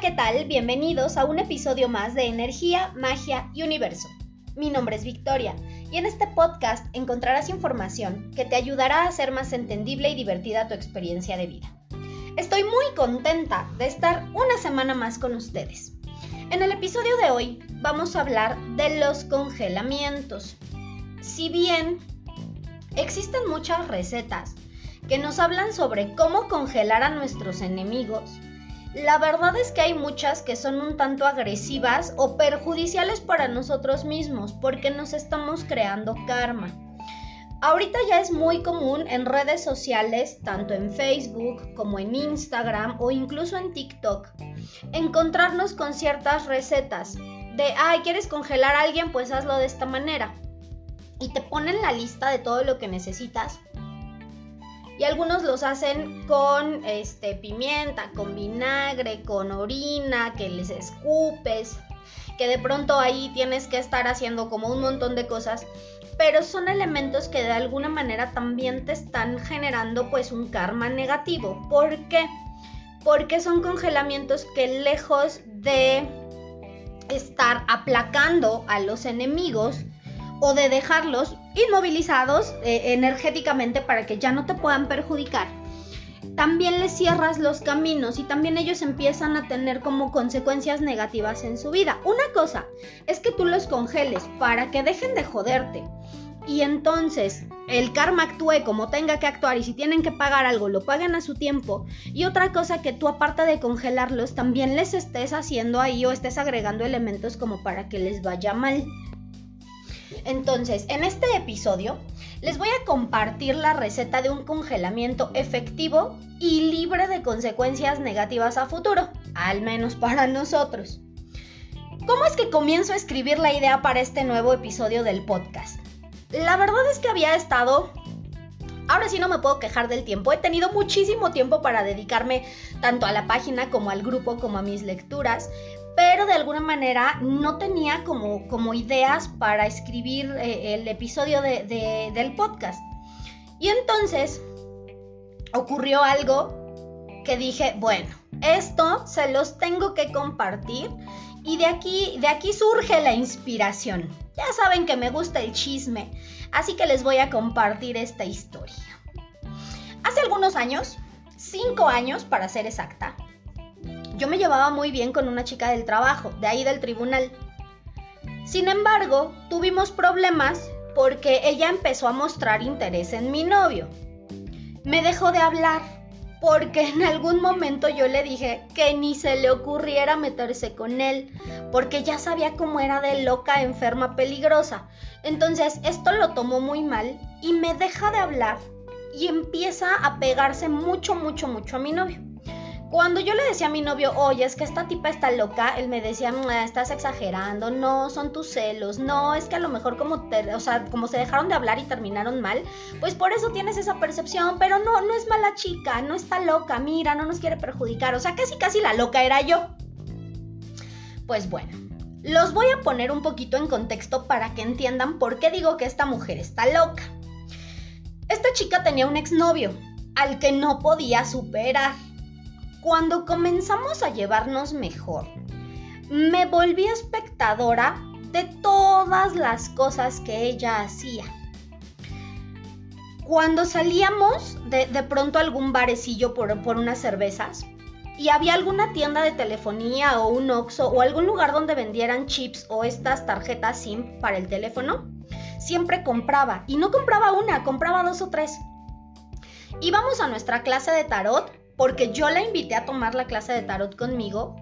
¿qué tal? Bienvenidos a un episodio más de Energía, Magia y Universo. Mi nombre es Victoria y en este podcast encontrarás información que te ayudará a hacer más entendible y divertida tu experiencia de vida. Estoy muy contenta de estar una semana más con ustedes. En el episodio de hoy vamos a hablar de los congelamientos. Si bien existen muchas recetas que nos hablan sobre cómo congelar a nuestros enemigos, la verdad es que hay muchas que son un tanto agresivas o perjudiciales para nosotros mismos porque nos estamos creando karma. Ahorita ya es muy común en redes sociales, tanto en Facebook como en Instagram o incluso en TikTok, encontrarnos con ciertas recetas de, ay, ¿quieres congelar a alguien? Pues hazlo de esta manera. Y te ponen la lista de todo lo que necesitas y algunos los hacen con este, pimienta, con vinagre, con orina, que les escupes, que de pronto ahí tienes que estar haciendo como un montón de cosas, pero son elementos que de alguna manera también te están generando pues un karma negativo. ¿Por qué? Porque son congelamientos que lejos de estar aplacando a los enemigos, o de dejarlos inmovilizados eh, energéticamente para que ya no te puedan perjudicar, también les cierras los caminos y también ellos empiezan a tener como consecuencias negativas en su vida. Una cosa es que tú los congeles para que dejen de joderte y entonces el karma actúe como tenga que actuar y si tienen que pagar algo lo paguen a su tiempo. Y otra cosa que tú aparte de congelarlos también les estés haciendo ahí o estés agregando elementos como para que les vaya mal. Entonces, en este episodio les voy a compartir la receta de un congelamiento efectivo y libre de consecuencias negativas a futuro, al menos para nosotros. ¿Cómo es que comienzo a escribir la idea para este nuevo episodio del podcast? La verdad es que había estado... Ahora sí no me puedo quejar del tiempo. He tenido muchísimo tiempo para dedicarme tanto a la página como al grupo como a mis lecturas pero de alguna manera no tenía como, como ideas para escribir eh, el episodio del podcast. Y entonces ocurrió algo que dije, bueno, esto se los tengo que compartir y de aquí, de aquí surge la inspiración. Ya saben que me gusta el chisme, así que les voy a compartir esta historia. Hace algunos años, cinco años para ser exacta, yo me llevaba muy bien con una chica del trabajo, de ahí del tribunal. Sin embargo, tuvimos problemas porque ella empezó a mostrar interés en mi novio. Me dejó de hablar porque en algún momento yo le dije que ni se le ocurriera meterse con él, porque ya sabía cómo era de loca, enferma, peligrosa. Entonces esto lo tomó muy mal y me deja de hablar y empieza a pegarse mucho, mucho, mucho a mi novio. Cuando yo le decía a mi novio, oye, es que esta tipa está loca, él me decía, estás exagerando, no, son tus celos, no, es que a lo mejor como, te, o sea, como se dejaron de hablar y terminaron mal, pues por eso tienes esa percepción, pero no, no es mala chica, no está loca, mira, no nos quiere perjudicar, o sea, casi casi la loca era yo. Pues bueno, los voy a poner un poquito en contexto para que entiendan por qué digo que esta mujer está loca. Esta chica tenía un exnovio al que no podía superar cuando comenzamos a llevarnos mejor, me volví espectadora de todas las cosas que ella hacía. Cuando salíamos de, pronto a algún barecillo por, por unas cervezas y había alguna tienda de telefonía o un Oxxo o algún lugar donde vendieran chips o estas tarjetas SIM para el teléfono, siempre compraba. Y no compraba una, compraba dos o tres. Íbamos a nuestra clase de tarot porque yo la invité a tomar la clase de tarot conmigo,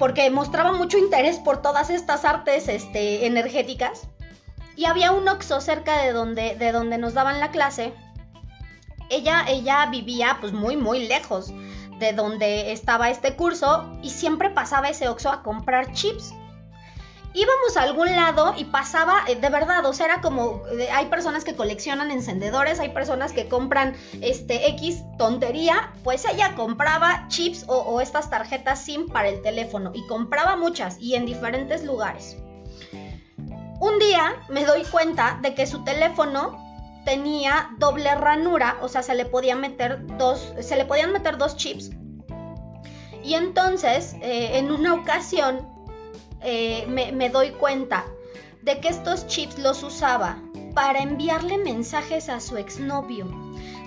porque mostraba mucho interés por todas estas artes este, energéticas. Y había un oxo cerca de donde, de donde nos daban la clase. Ella, ella vivía pues muy, muy lejos de donde estaba este curso y siempre pasaba ese oxo a comprar chips íbamos a algún lado y pasaba, eh, de verdad, o sea, era como, eh, hay personas que coleccionan encendedores, hay personas que compran este X tontería, pues ella compraba chips o, estas tarjetas SIM para el teléfono y compraba muchas y en diferentes lugares. Un día me doy cuenta de que su teléfono tenía doble ranura, o sea, se le podía meter dos, se le podían meter dos chips Y entonces, eh, en una ocasión, eh, me, me doy cuenta de que estos chips los usaba para enviarle mensajes a su exnovio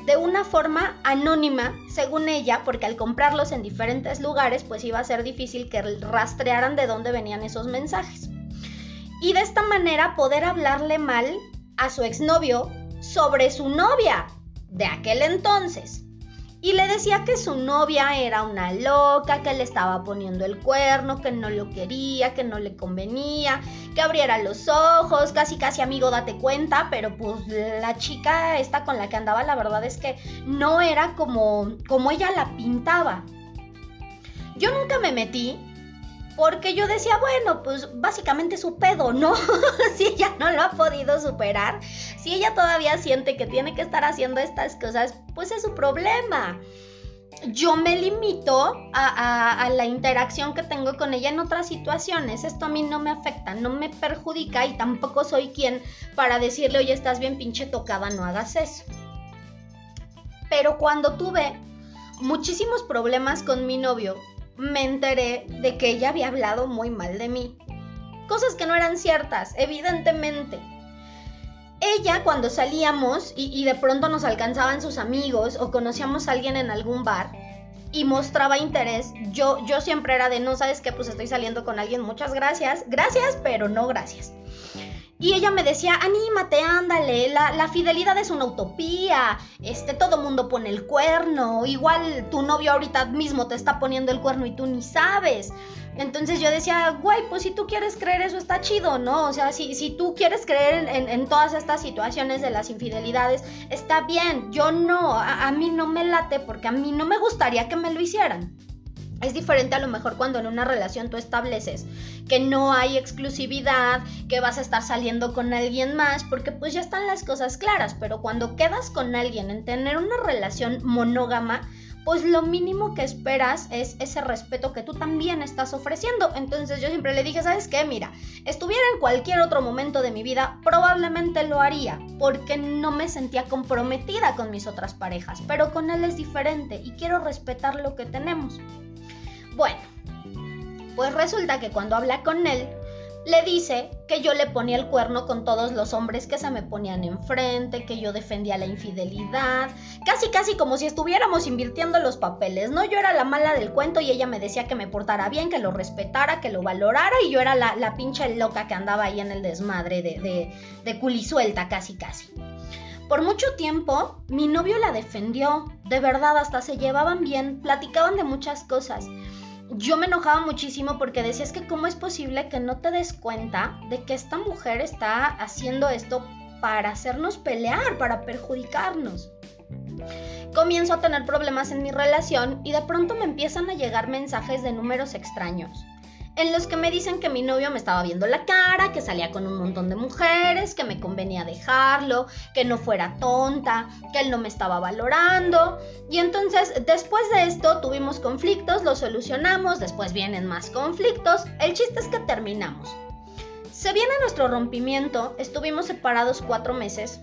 de una forma anónima, según ella, porque al comprarlos en diferentes lugares, pues iba a ser difícil que rastrearan de dónde venían esos mensajes. Y de esta manera poder hablarle mal a su exnovio sobre su novia de aquel entonces y le decía que su novia era una loca, que le estaba poniendo el cuerno, que no lo quería, que no le convenía, que abriera los ojos, casi casi amigo date cuenta, pero pues la chica esta con la que andaba la verdad es que no era como como ella la pintaba. Yo nunca me metí porque yo decía, bueno, pues básicamente su pedo, ¿no? si ella no lo ha podido superar, si ella todavía siente que tiene que estar haciendo estas cosas, pues es su problema. Yo me limito a, la interacción que tengo con ella en otras situaciones. Esto a mí no me afecta, no me perjudica y tampoco soy quien para decirle, oye, estás bien pinche tocada, no hagas eso. Pero cuando tuve muchísimos problemas con mi novio, me enteré de que ella había hablado muy mal de mí. Cosas que no eran ciertas, evidentemente. Ella cuando salíamos y, de pronto nos alcanzaban sus amigos o conocíamos a alguien en algún bar y mostraba interés, yo, yo siempre era de no sabes qué, pues estoy saliendo con alguien, muchas gracias, gracias, pero no gracias. Y ella me decía, anímate, ándale, la, fidelidad es una utopía, este, todo mundo pone el cuerno, igual tu novio ahorita mismo te está poniendo el cuerno y tú ni sabes. Entonces yo decía, güey, pues si tú quieres creer eso está chido, ¿no? O sea, si, si tú quieres creer en, todas estas situaciones de las infidelidades, está bien, yo no, a mí no me late porque a mí no me gustaría que me lo hicieran. Es diferente a lo mejor cuando en una relación tú estableces que no hay exclusividad, que vas a estar saliendo con alguien más, porque pues ya están las cosas claras, pero cuando quedas con alguien en tener una relación monógama, pues lo mínimo que esperas es ese respeto que tú también estás ofreciendo. Entonces yo siempre le dije, ¿sabes qué? Mira, estuviera en cualquier otro momento de mi vida, probablemente lo haría, porque no me sentía comprometida con mis otras parejas, pero con él es diferente y quiero respetar lo que tenemos. Bueno, pues resulta que cuando habla con él, le dice que yo le ponía el cuerno con todos los hombres que se me ponían enfrente, que yo defendía la infidelidad, casi casi como si estuviéramos invirtiendo los papeles, ¿no? Yo era la mala del cuento y ella me decía que me portara bien, que lo respetara, que lo valorara y yo era la, la pinche loca que andaba ahí en el desmadre de, de, de culisuelta, casi casi. Por mucho tiempo, mi novio la defendió, de verdad, hasta se llevaban bien, platicaban de muchas cosas yo me enojaba muchísimo porque decía es que cómo es posible que no te des cuenta de que esta mujer está haciendo esto para hacernos pelear, para perjudicarnos. Comienzo a tener problemas en mi relación y de pronto me empiezan a llegar mensajes de números extraños en los que me dicen que mi novio me estaba viendo la cara, que salía con un montón de mujeres, que me convenía dejarlo, que no fuera tonta, que él no me estaba valorando. Y entonces, después de esto, tuvimos conflictos, los solucionamos, después vienen más conflictos. El chiste es que terminamos. Se viene nuestro rompimiento, estuvimos separados cuatro meses,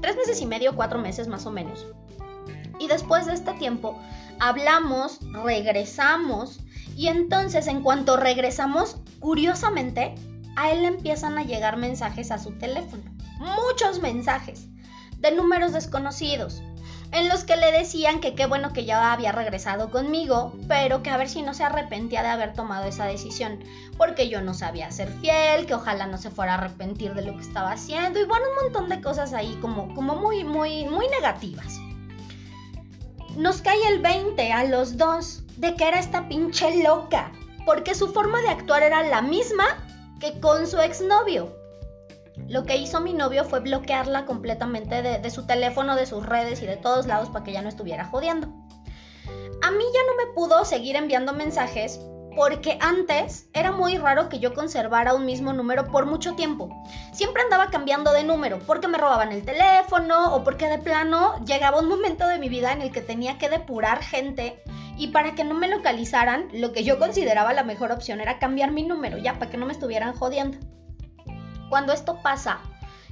tres meses y medio, cuatro meses más o menos. Y después de este tiempo, hablamos, regresamos, y entonces en cuanto regresamos, curiosamente, a él le empiezan a llegar mensajes a su teléfono. Muchos mensajes de números desconocidos en los que le decían que qué bueno que ya había regresado conmigo, pero que a ver si no se arrepentía de haber tomado esa decisión, porque yo no sabía ser fiel, que ojalá no se fuera a arrepentir de lo que estaba haciendo y bueno, un montón de cosas ahí como, como muy, muy, muy negativas. Nos cae el 20 a los dos de que era esta pinche loca, porque su forma de actuar era la misma que con su exnovio. Lo que hizo mi novio fue bloquearla completamente de, su teléfono, de sus redes y de todos lados para que ya no estuviera jodiendo. A mí ya no me pudo seguir enviando mensajes porque antes era muy raro que yo conservara un mismo número por mucho tiempo. Siempre andaba cambiando de número porque me robaban el teléfono o porque de plano llegaba un momento de mi vida en el que tenía que depurar gente y para que no me localizaran, lo que yo consideraba la mejor opción era cambiar mi número, ya, para que no me estuvieran jodiendo. Cuando esto pasa,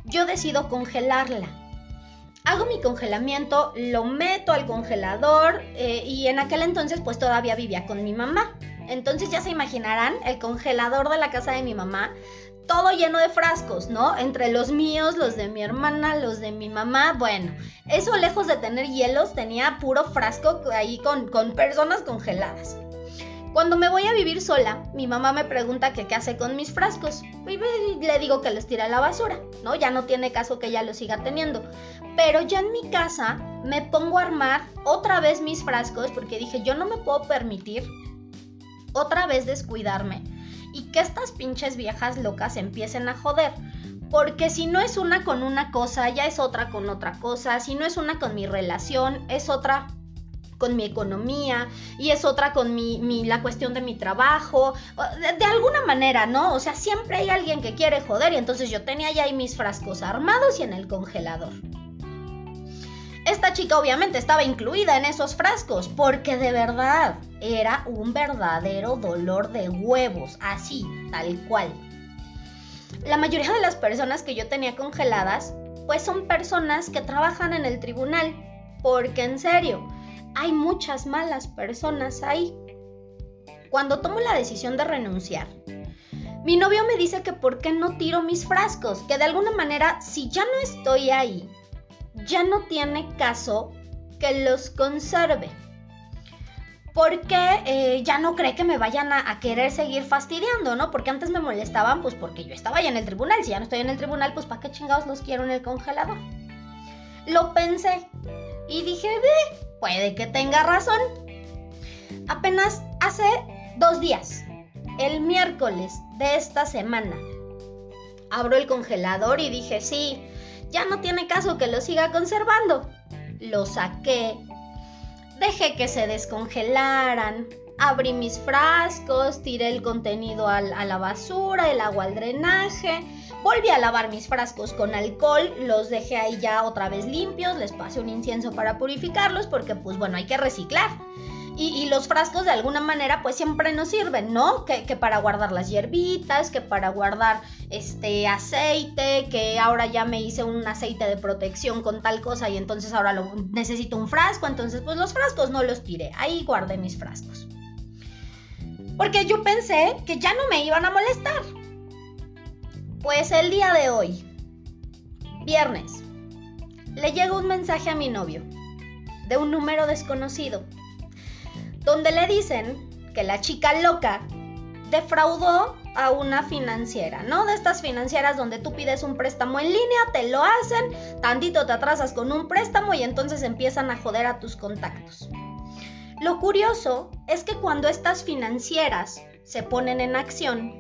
yo decido congelarla. Hago mi congelamiento, lo meto al congelador eh, y en aquel entonces pues todavía vivía con mi mamá. Entonces ya se imaginarán el congelador de la casa de mi mamá, todo lleno de frascos, ¿no? Entre los míos, los de mi hermana, los de mi mamá. Bueno, eso lejos de tener hielos, tenía puro frasco ahí con, con personas congeladas. Cuando me voy a vivir sola, mi mamá me pregunta qué hace con mis frascos. Y le digo que los tira a la basura, ¿no? Ya no tiene caso que ella los siga teniendo. Pero ya en mi casa me pongo a armar otra vez mis frascos porque dije, yo no me puedo permitir otra vez descuidarme y que estas pinches viejas locas empiecen a joder. Porque si no es una con una cosa, ya es otra con otra cosa. Si no es una con mi relación, es otra con mi economía y es otra con mi, la cuestión de mi trabajo, de, alguna manera, ¿no? O sea, siempre hay alguien que quiere joder y entonces yo tenía ya ahí mis frascos armados y en el congelador. Esta chica obviamente estaba incluida en esos frascos porque de verdad era un verdadero dolor de huevos, así, tal cual. La mayoría de las personas que yo tenía congeladas pues son personas que trabajan en el tribunal, porque en serio, hay muchas malas personas ahí. Cuando tomo la decisión de renunciar, mi novio me dice que por qué no tiro mis frascos, que de alguna manera si ya no estoy ahí, ya no tiene caso que los conserve. Porque eh, ya no cree que me vayan a, querer seguir fastidiando, ¿no? Porque antes me molestaban, pues porque yo estaba ya en el tribunal. Si ya no estoy en el tribunal, pues ¿para qué chingados los quiero en el congelador? Lo pensé y dije, ve, puede que tenga razón. Apenas hace dos días, el miércoles de esta semana, abro el congelador y dije, sí, ya no tiene caso que lo siga conservando. Lo saqué, dejé que se descongelaran, abrí mis frascos, tiré el contenido a la basura, el agua al drenaje, volví a lavar mis frascos con alcohol, los dejé ahí ya otra vez limpios, les pasé un incienso para purificarlos porque pues bueno, hay que reciclar. Y, los frascos de alguna manera pues siempre nos sirven, ¿no? Que, para guardar las hierbitas, que para guardar este aceite, que ahora ya me hice un aceite de protección con tal cosa y entonces ahora lo, necesito un frasco, entonces pues los frascos no los tiré, ahí guardé mis frascos. Porque yo pensé que ya no me iban a molestar. Pues el día de hoy, viernes, le llega un mensaje a mi novio de un número desconocido, donde le dicen que la chica loca defraudó a una financiera, ¿no? De estas financieras donde tú pides un préstamo en línea, te lo hacen, tantito te atrasas con un préstamo y entonces empiezan a joder a tus contactos. Lo curioso es que cuando estas financieras se ponen en acción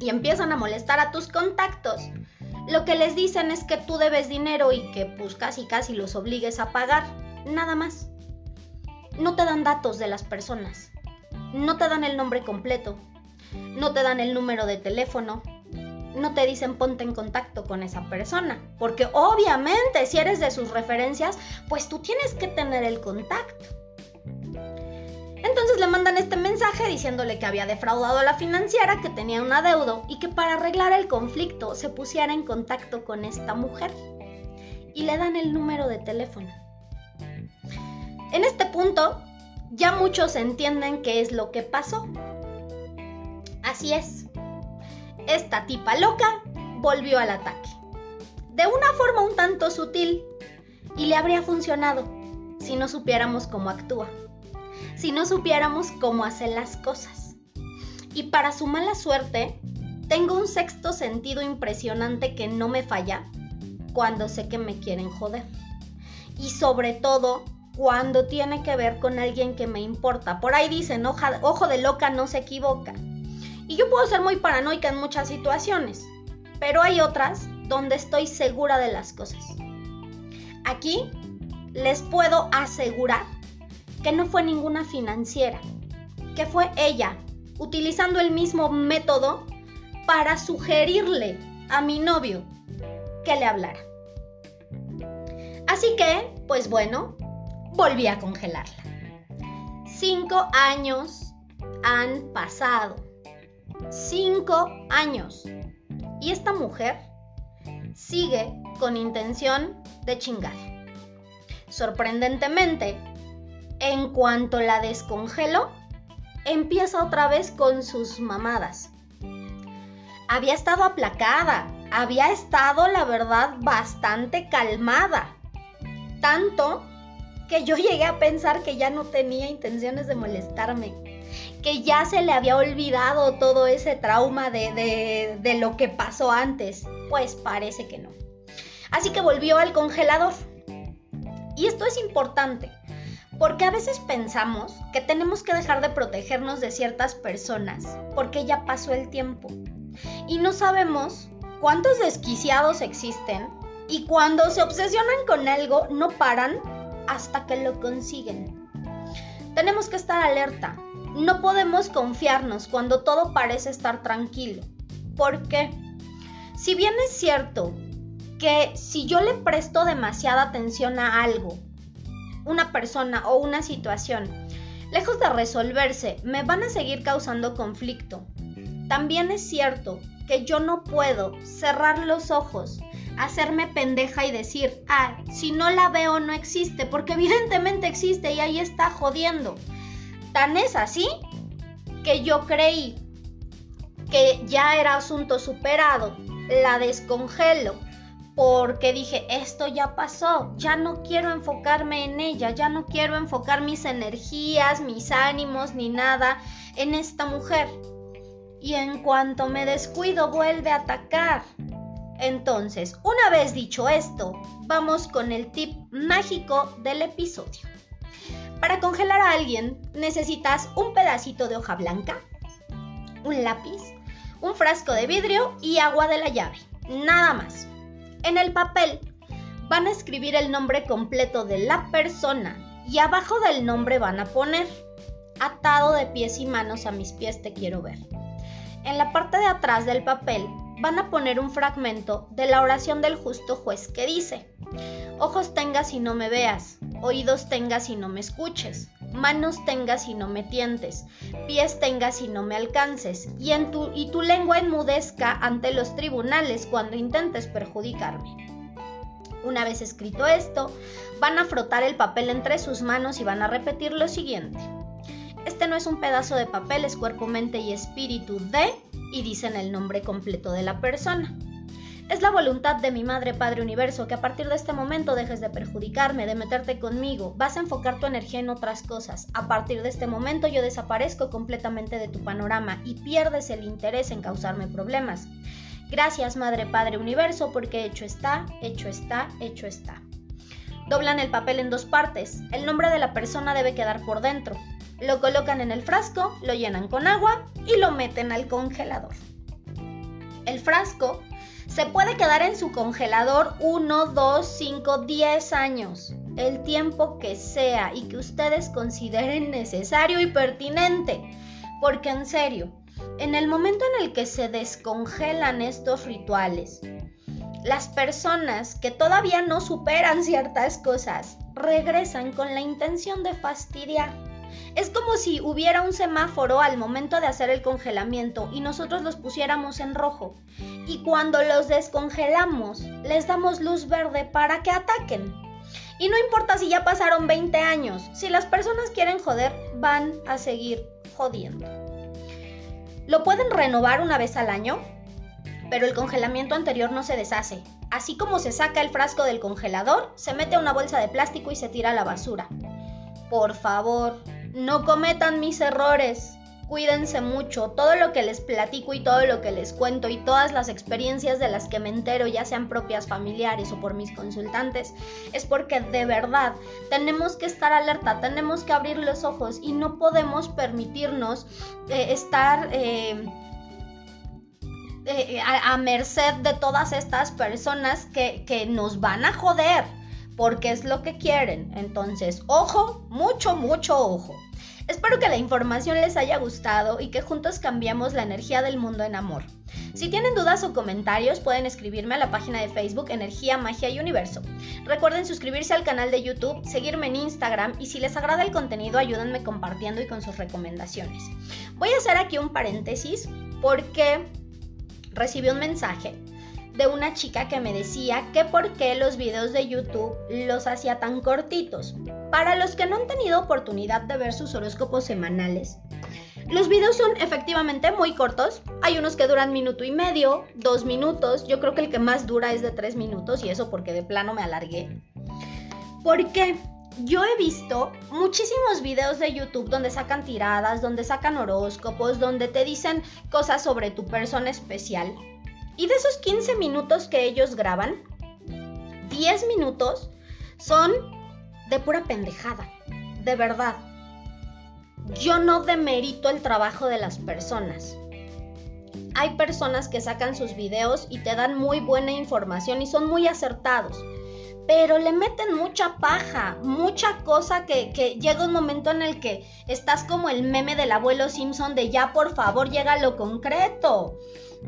y empiezan a molestar a tus contactos, lo que les dicen es que tú debes dinero y que pues casi casi los obligues a pagar, nada más. No te dan datos de las personas, no te dan el nombre completo, no te dan el número de teléfono, no te dicen ponte en contacto con esa persona, porque obviamente si eres de sus referencias, pues tú tienes que tener el contacto. Entonces le mandan este mensaje diciéndole que había defraudado a la financiera, que tenía un adeudo y que para arreglar el conflicto se pusiera en contacto con esta mujer. Y le dan el número de teléfono. En este punto, ya muchos entienden qué es lo que pasó. Así es. Esta tipa loca volvió al ataque. De una forma un tanto sutil. Y le habría funcionado si no supiéramos cómo actúa si no supiéramos cómo hacer las cosas. Y para su mala suerte, tengo un sexto sentido impresionante que no me falla cuando sé que me quieren joder. Y sobre todo cuando tiene que ver con alguien que me importa. Por ahí dicen, ojo de loca no se equivoca. Y yo puedo ser muy paranoica en muchas situaciones, pero hay otras donde estoy segura de las cosas. Aquí les puedo asegurar que no fue ninguna financiera, que fue ella, utilizando el mismo método para sugerirle a mi novio que le hablara. Así que, pues bueno, volví a congelarla. Cinco años han pasado. Cinco años. Y esta mujer sigue con intención de chingar. Sorprendentemente, en cuanto la descongelo, empieza otra vez con sus mamadas. Había estado aplacada, había estado, la verdad, bastante calmada. Tanto que yo llegué a pensar que ya no tenía intenciones de molestarme, que ya se le había olvidado todo ese trauma de, de, lo que pasó antes. Pues parece que no. Así que volvió al congelador. Y esto es importante, porque a veces pensamos que tenemos que dejar de protegernos de ciertas personas porque ya pasó el tiempo. Y no sabemos cuántos desquiciados existen y cuando se obsesionan con algo no paran hasta que lo consiguen. Tenemos que estar alerta. No podemos confiarnos cuando todo parece estar tranquilo. ¿Por qué? Si bien es cierto que si yo le presto demasiada atención a algo, una persona o una situación, lejos de resolverse, me van a seguir causando conflicto. También es cierto que yo no puedo cerrar los ojos hacerme pendeja y decir, ah, si no la veo no existe, porque evidentemente existe y ahí está jodiendo. Tan es así que yo creí que ya era asunto superado, la descongelo, porque dije, esto ya pasó, ya no quiero enfocarme en ella, ya no quiero enfocar mis energías, mis ánimos, ni nada en esta mujer. Y en cuanto me descuido, vuelve a atacar. Entonces, una vez dicho esto, vamos con el tip mágico del episodio. Para congelar a alguien necesitas un pedacito de hoja blanca, un lápiz, un frasco de vidrio y agua de la llave. Nada más. En el papel van a escribir el nombre completo de la persona y abajo del nombre van a poner atado de pies y manos a mis pies te quiero ver. En la parte de atrás del papel van a poner un fragmento de la oración del justo juez que dice, Ojos tengas y no me veas, oídos tengas y no me escuches, manos tengas y no me tientes, pies tengas y no me alcances, y, en tu, y tu lengua enmudezca ante los tribunales cuando intentes perjudicarme. Una vez escrito esto, van a frotar el papel entre sus manos y van a repetir lo siguiente. Este no es un pedazo de papel, es cuerpo, mente y espíritu de y dicen el nombre completo de la persona. Es la voluntad de mi Madre Padre Universo que a partir de este momento dejes de perjudicarme, de meterte conmigo, vas a enfocar tu energía en otras cosas. A partir de este momento yo desaparezco completamente de tu panorama y pierdes el interés en causarme problemas. Gracias Madre Padre Universo porque hecho está, hecho está, hecho está. Doblan el papel en dos partes. El nombre de la persona debe quedar por dentro. Lo colocan en el frasco, lo llenan con agua y lo meten al congelador. El frasco se puede quedar en su congelador 1, 2, 5, 10 años, el tiempo que sea y que ustedes consideren necesario y pertinente. Porque en serio, en el momento en el que se descongelan estos rituales, las personas que todavía no superan ciertas cosas regresan con la intención de fastidiar. Es como si hubiera un semáforo al momento de hacer el congelamiento y nosotros los pusiéramos en rojo. Y cuando los descongelamos, les damos luz verde para que ataquen. Y no importa si ya pasaron 20 años, si las personas quieren joder, van a seguir jodiendo. Lo pueden renovar una vez al año, pero el congelamiento anterior no se deshace. Así como se saca el frasco del congelador, se mete a una bolsa de plástico y se tira a la basura. Por favor, no cometan mis errores. Cuídense mucho. Todo lo que les platico y todo lo que les cuento y todas las experiencias de las que me entero, ya sean propias familiares o por mis consultantes, es porque de verdad tenemos que estar alerta, tenemos que abrir los ojos y no podemos permitirnos eh, estar... Eh, eh, a, merced de todas estas personas que, que nos van a joder porque es lo que quieren. Entonces, ojo, mucho, mucho ojo. Espero que la información les haya gustado y que juntos cambiemos la energía del mundo en amor. Si tienen dudas o comentarios pueden escribirme a la página de Facebook Energía, Magia y Universo. Recuerden suscribirse al canal de YouTube, seguirme en Instagram y si les agrada el contenido ayúdenme compartiendo y con sus recomendaciones. Voy a hacer aquí un paréntesis porque recibí un mensaje de una chica que me decía que por qué los videos de YouTube los hacía tan cortitos. Para los que no han tenido oportunidad de ver sus horóscopos semanales, los videos son efectivamente muy cortos. Hay unos que duran minuto y medio, dos minutos. Yo creo que el que más dura es de tres minutos y eso porque de plano me alargué. ¿Por qué? yo he visto muchísimos videos de YouTube donde sacan tiradas, donde sacan horóscopos, donde te dicen cosas sobre tu persona especial. Y de esos 15 minutos que ellos graban, 10 minutos son de pura pendejada. De verdad. Yo no demerito el trabajo de las personas. Hay personas que sacan sus videos y te dan muy buena información y son muy acertados pero le meten mucha paja, mucha cosa que, llega un momento en el que estás como el meme del abuelo Simpson de ya por favor llega a lo concreto.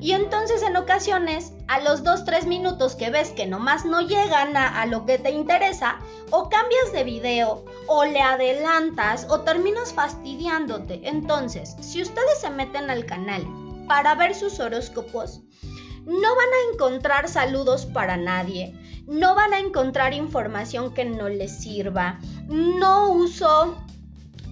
Y entonces en ocasiones, a los 2-3 minutos que ves que nomás no llegan a, lo que te interesa, o cambias de video, o le adelantas, o terminas fastidiándote. Entonces, si ustedes se meten al canal para ver sus horóscopos, no van a encontrar saludos para nadie, no van a encontrar información que no les sirva, no uso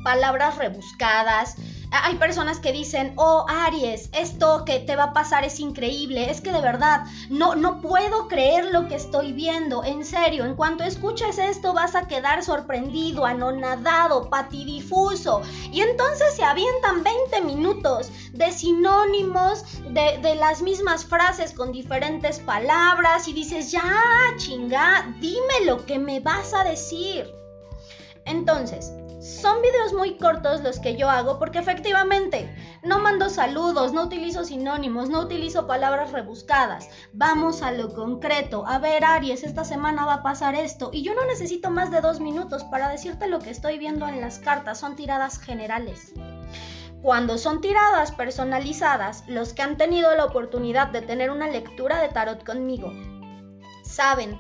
palabras rebuscadas, hay personas que dicen, oh Aries, esto que te va a pasar es increíble, es que de verdad no, no puedo creer lo que estoy viendo, en serio, en cuanto escuches esto vas a quedar sorprendido, anonadado, patidifuso, y entonces se avientan 20 minutos de sinónimos, de, de las mismas frases con diferentes palabras, y dices, ya, chinga, dime lo que me vas a decir. Entonces, son videos muy cortos los que yo hago porque efectivamente no mando saludos, no utilizo sinónimos, no utilizo palabras rebuscadas. Vamos a lo concreto. A ver, Aries, esta semana va a pasar esto. Y yo no necesito más de dos minutos para decirte lo que estoy viendo en las cartas. Son tiradas generales. Cuando son tiradas personalizadas, los que han tenido la oportunidad de tener una lectura de tarot conmigo saben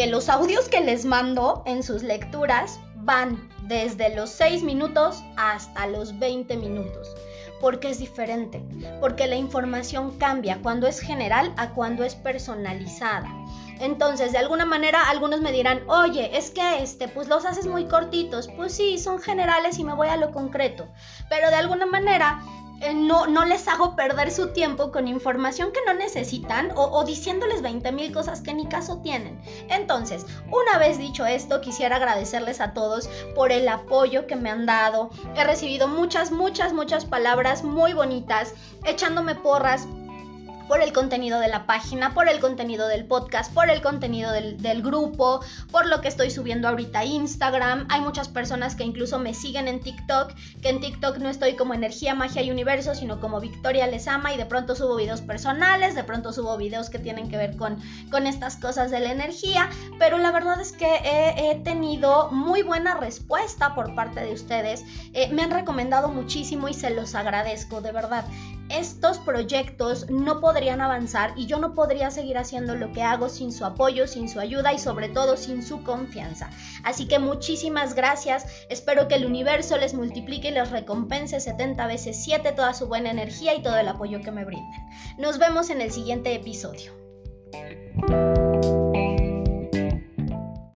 que los audios que les mando en sus lecturas van desde los 6 minutos hasta los 20 minutos. Porque es diferente, porque la información cambia cuando es general a cuando es personalizada. Entonces, de alguna manera, algunos me dirán, oye, es que este, pues los haces muy cortitos. Pues sí, son generales y me voy a lo concreto. Pero de alguna manera, eh, no, no, les hago perder su tiempo con información que no necesitan o, o diciéndoles 20 mil cosas que ni caso tienen. Entonces, una vez dicho esto, quisiera agradecerles a todos por el apoyo que me han dado. He recibido muchas, muchas, muchas palabras muy bonitas, echándome porras por el contenido de la página, por el contenido del podcast, por el contenido del, grupo, por lo que estoy subiendo ahorita a Instagram. Hay muchas personas que incluso me siguen en TikTok, que en TikTok no estoy como Energía, Magia y Universo, sino como Victoria les ama y de pronto subo videos personales, de pronto subo videos que tienen que ver con, con estas cosas de la energía, pero la verdad es que he, tenido muy buena respuesta por parte de ustedes. Eh, me han recomendado muchísimo y se los agradezco, de verdad estos proyectos no podrían avanzar y yo no podría seguir haciendo lo que hago sin su apoyo, sin su ayuda y sobre todo sin su confianza. Así que muchísimas gracias, espero que el universo les multiplique y les recompense 70 veces 7 toda su buena energía y todo el apoyo que me brinden. Nos vemos en el siguiente episodio.